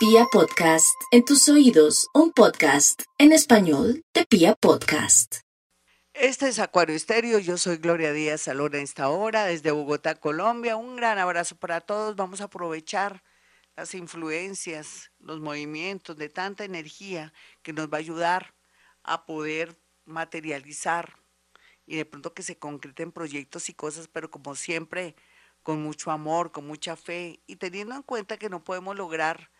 Pia Podcast, en tus oídos, un podcast en español de Pia Podcast. Este es Acuario Estéreo, yo soy Gloria Díaz Salón a esta hora desde Bogotá, Colombia. Un gran abrazo para todos. Vamos a aprovechar las influencias, los movimientos de tanta energía que nos va a ayudar a poder materializar y de pronto que se concreten proyectos y cosas, pero como siempre, con mucho amor, con mucha fe y teniendo en cuenta que no podemos lograr,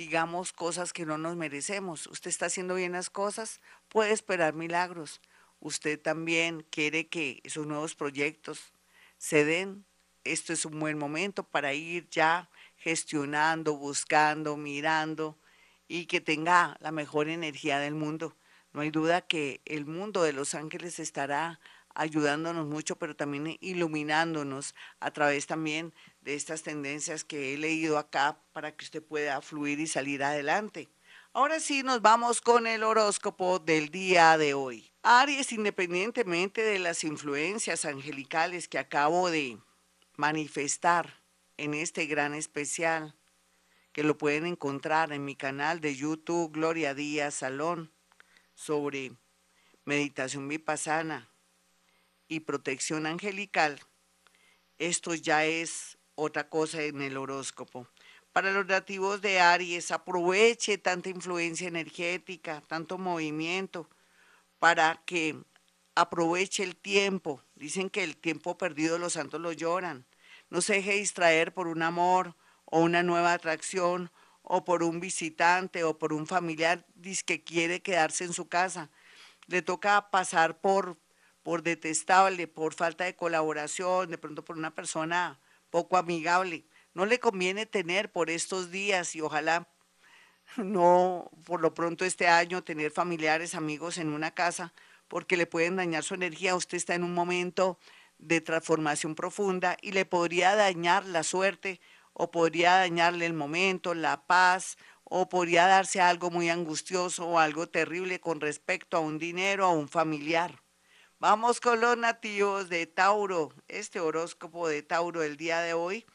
digamos, cosas que no nos merecemos. Usted está haciendo bien las cosas, puede esperar milagros. Usted también quiere que esos nuevos proyectos se den. Esto es un buen momento para ir ya gestionando, buscando, mirando y que tenga la mejor energía del mundo. No hay duda que el mundo de los ángeles estará ayudándonos mucho, pero también iluminándonos a través también de estas tendencias que he leído acá para que usted pueda fluir y salir adelante. Ahora sí, nos vamos con el horóscopo del día de hoy. Aries, independientemente de las influencias angelicales que acabo de manifestar en este gran especial, que lo pueden encontrar en mi canal de YouTube Gloria Díaz Salón sobre meditación vipassana, y protección angelical, esto ya es otra cosa en el horóscopo. Para los nativos de Aries, aproveche tanta influencia energética, tanto movimiento, para que aproveche el tiempo. Dicen que el tiempo perdido los santos lo lloran. No se deje distraer por un amor o una nueva atracción o por un visitante o por un familiar que quiere quedarse en su casa. Le toca pasar por por detestable, por falta de colaboración, de pronto por una persona poco amigable. No le conviene tener por estos días y ojalá no por lo pronto este año tener familiares, amigos en una casa, porque le pueden dañar su energía. Usted está en un momento de transformación profunda y le podría dañar la suerte o podría dañarle el momento, la paz, o podría darse algo muy angustioso o algo terrible con respecto a un dinero, a un familiar. Vamos con los nativos de Tauro. Este horóscopo de Tauro del día de hoy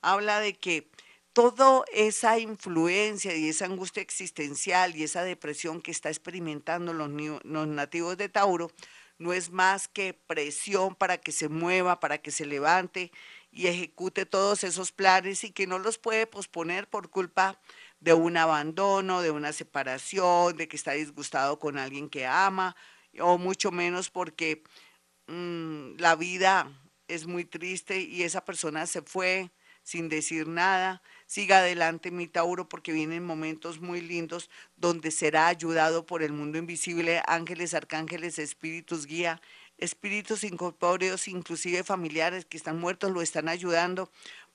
habla de que toda esa influencia y esa angustia existencial y esa depresión que está experimentando los, los, nativos de Tauro no es más que presión para que se mueva, para que se levante y ejecute todos esos planes y que no los puede posponer por culpa de un abandono, de una separación, de que está disgustado con alguien que ama o mucho menos porque mm, la vida es muy triste y esa persona se fue sin decir nada. Siga adelante mi Tauro porque vienen momentos muy lindos donde será ayudado por el mundo invisible, ángeles, arcángeles, espíritus guía, espíritus incorpóreos, inclusive familiares que están muertos, lo están ayudando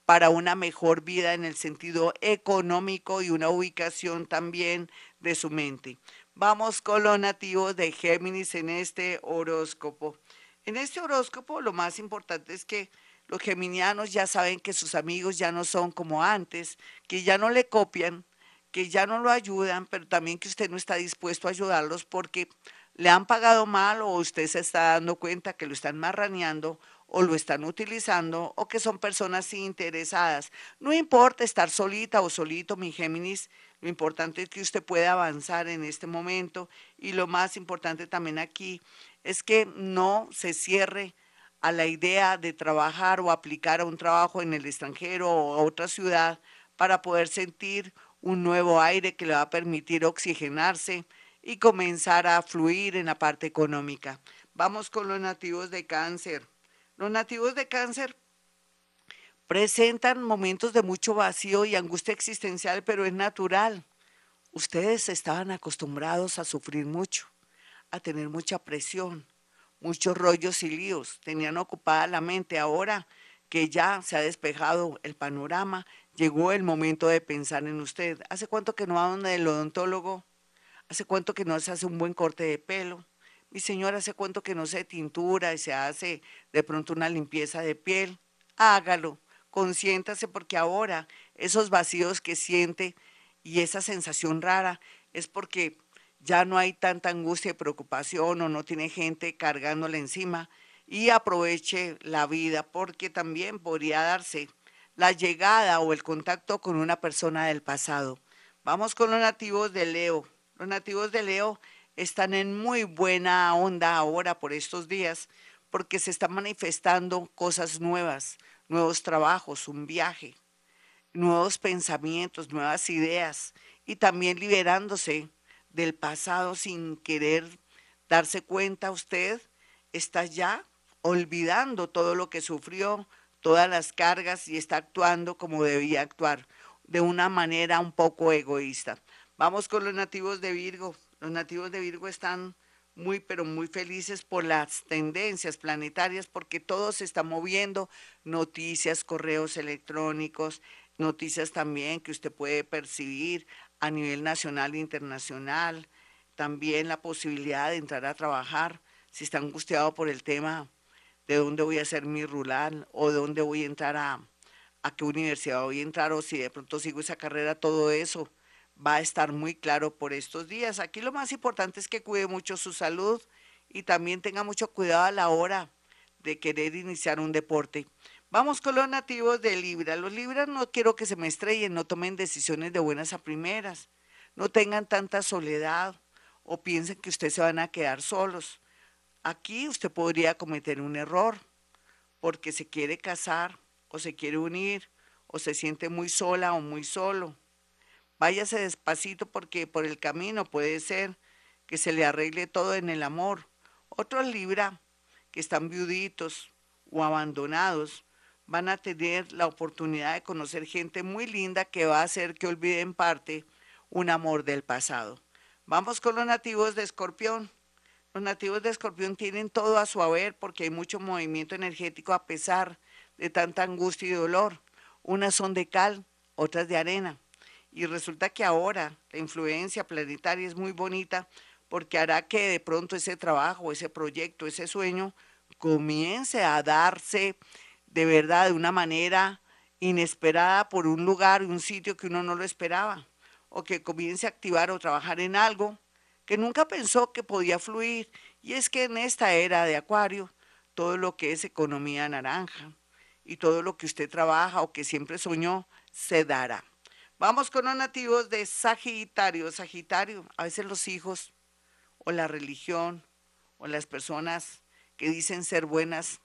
para una mejor vida en el sentido económico y una ubicación también de su mente. Vamos con los nativos de Géminis en este horóscopo. En este horóscopo lo más importante es que los geminianos ya saben que sus amigos ya no son como antes, que ya no le copian, que ya no lo ayudan, pero también que usted no está dispuesto a ayudarlos porque le han pagado mal o usted se está dando cuenta que lo están marraneando o lo están utilizando o que son personas interesadas. No importa estar solita o solito, mi Géminis, lo importante es que usted pueda avanzar en este momento y lo más importante también aquí es que no se cierre a la idea de trabajar o aplicar a un trabajo en el extranjero o a otra ciudad para poder sentir un nuevo aire que le va a permitir oxigenarse y comenzar a fluir en la parte económica. Vamos con los nativos de cáncer. Los nativos de cáncer presentan momentos de mucho vacío y angustia existencial, pero es natural. Ustedes estaban acostumbrados a sufrir mucho, a tener mucha presión, muchos rollos y líos, tenían ocupada la mente. Ahora que ya se ha despejado el panorama, llegó el momento de pensar en usted. ¿Hace cuánto que no va donde el odontólogo? ¿Hace cuánto que no se hace un buen corte de pelo? Mi señora, ¿hace cuánto que no se tintura y se hace de pronto una limpieza de piel? Hágalo consiéntase porque ahora esos vacíos que siente y esa sensación rara es porque ya no hay tanta angustia y preocupación o no tiene gente cargándole encima y aproveche la vida porque también podría darse la llegada o el contacto con una persona del pasado. Vamos con los nativos de Leo. Los nativos de Leo están en muy buena onda ahora por estos días porque se están manifestando cosas nuevas, nuevos trabajos, un viaje, nuevos pensamientos, nuevas ideas y también liberándose del pasado sin querer darse cuenta usted, está ya olvidando todo lo que sufrió, todas las cargas y está actuando como debía actuar, de una manera un poco egoísta. Vamos con los nativos de Virgo. Los nativos de Virgo están muy, pero muy felices por las tendencias planetarias, porque todo se está moviendo, noticias, correos electrónicos, noticias también que usted puede percibir a nivel nacional e internacional, también la posibilidad de entrar a trabajar, si está angustiado por el tema de dónde voy a hacer mi rural o de dónde voy a entrar a, a qué universidad voy a entrar o si de pronto sigo esa carrera, todo eso va a estar muy claro por estos días. Aquí lo más importante es que cuide mucho su salud y también tenga mucho cuidado a la hora de querer iniciar un deporte. Vamos con los nativos de Libra. Los Libras no quiero que se me estrellen, no tomen decisiones de buenas a primeras, no tengan tanta soledad o piensen que ustedes se van a quedar solos. Aquí usted podría cometer un error porque se quiere casar o se quiere unir o se siente muy sola o muy solo Váyase despacito porque por el camino puede ser que se le arregle todo en el amor. Otros Libra que están viuditos o abandonados van a tener la oportunidad de conocer gente muy linda que va a hacer que olviden parte un amor del pasado. Vamos con los nativos de Escorpión. Los nativos de Escorpión tienen todo a su haber porque hay mucho movimiento energético a pesar de tanta angustia y dolor. Unas son de cal, otras de arena. Y resulta que ahora la influencia planetaria es muy bonita porque hará que de pronto ese trabajo, ese proyecto, ese sueño comience a darse de verdad de una manera inesperada por un lugar, un sitio que uno no lo esperaba, o que comience a activar o trabajar en algo que nunca pensó que podía fluir. Y es que en esta era de Acuario, todo lo que es economía naranja y todo lo que usted trabaja o que siempre soñó, se dará. Vamos con los nativos de Sagitario. Sagitario, a veces los hijos o la religión o las personas que dicen ser buenas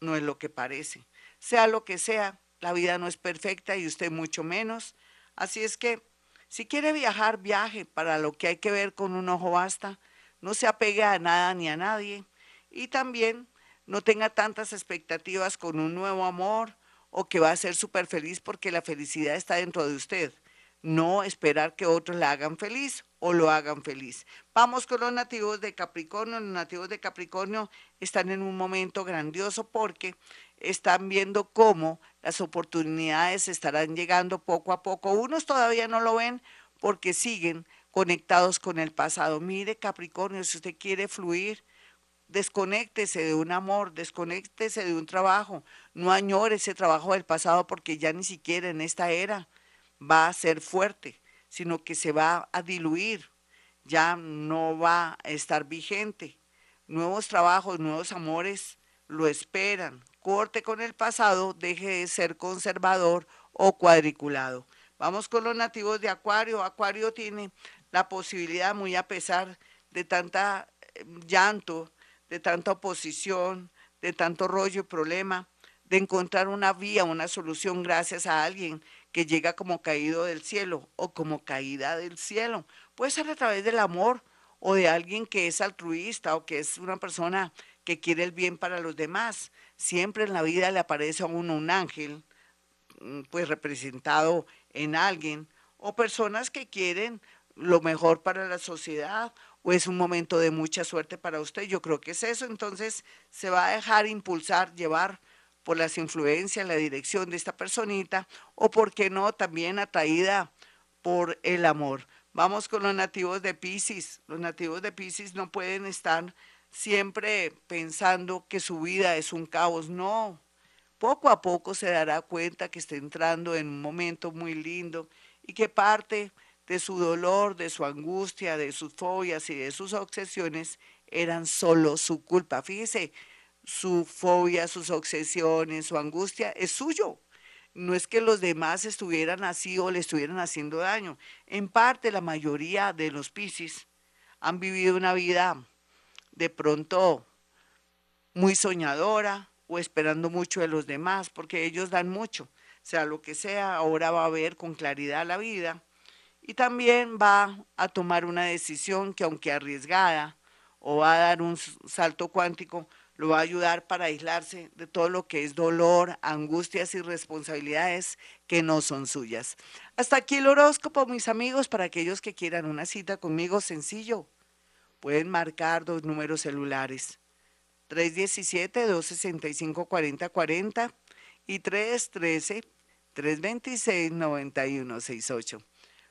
no es lo que parece. Sea lo que sea, la vida no es perfecta y usted mucho menos. Así es que si quiere viajar, viaje. Para lo que hay que ver con un ojo basta. No se apegue a nada ni a nadie. Y también no tenga tantas expectativas con un nuevo amor o que va a ser súper feliz porque la felicidad está dentro de usted. No esperar que otros la hagan feliz o lo hagan feliz. Vamos con los nativos de Capricornio. Los nativos de Capricornio están en un momento grandioso porque están viendo cómo las oportunidades estarán llegando poco a poco. Unos todavía no lo ven porque siguen conectados con el pasado. Mire Capricornio, si usted quiere fluir, desconéctese de un amor, desconéctese de un trabajo, no añore ese trabajo del pasado porque ya ni siquiera en esta era va a ser fuerte, sino que se va a diluir, ya no va a estar vigente. Nuevos trabajos, nuevos amores lo esperan. Corte con el pasado, deje de ser conservador o cuadriculado. Vamos con los nativos de Acuario. Acuario tiene la posibilidad, muy a pesar de tanta eh, llanto, de tanta oposición, de tanto rollo y problema, de encontrar una vía, una solución gracias a alguien que llega como caído del cielo o como caída del cielo. Puede ser a través del amor o de alguien que es altruista o que es una persona que quiere el bien para los demás. Siempre en la vida le aparece a uno un ángel, mm, pues representado en alguien, o personas que quieren lo mejor para la sociedad es un momento de mucha suerte para usted. Yo creo que es eso. Entonces se va a dejar impulsar, llevar por las influencias, la dirección de esta personita, o por qué no, también atraída por el amor. Vamos con los nativos de Pisces. Los nativos de Pisces no pueden estar siempre pensando que su vida es un caos, no. Poco a poco se dará cuenta que está entrando en un momento muy lindo y que parte de su dolor, de su angustia, de sus fobias y de sus obsesiones eran solo su culpa. Fíjese, su fobia, sus obsesiones, su angustia es suyo. no es que los demás estuvieran así o le estuvieran haciendo daño. En parte, la mayoría de los Piscis han vivido una vida de pronto muy soñadora o esperando mucho de los demás, porque ellos dan mucho, sea lo que sea, ahora va a ver con claridad la vida y también va a tomar una decisión que aunque arriesgada o va a dar un salto cuántico, lo va a ayudar para aislarse de todo lo que es dolor, angustias y responsabilidades que no son suyas. Hasta aquí el horóscopo, mis amigos, para aquellos que quieran una cita conmigo, sencillo. Pueden marcar dos números celulares, 317-265-4040 y 313-326-9168.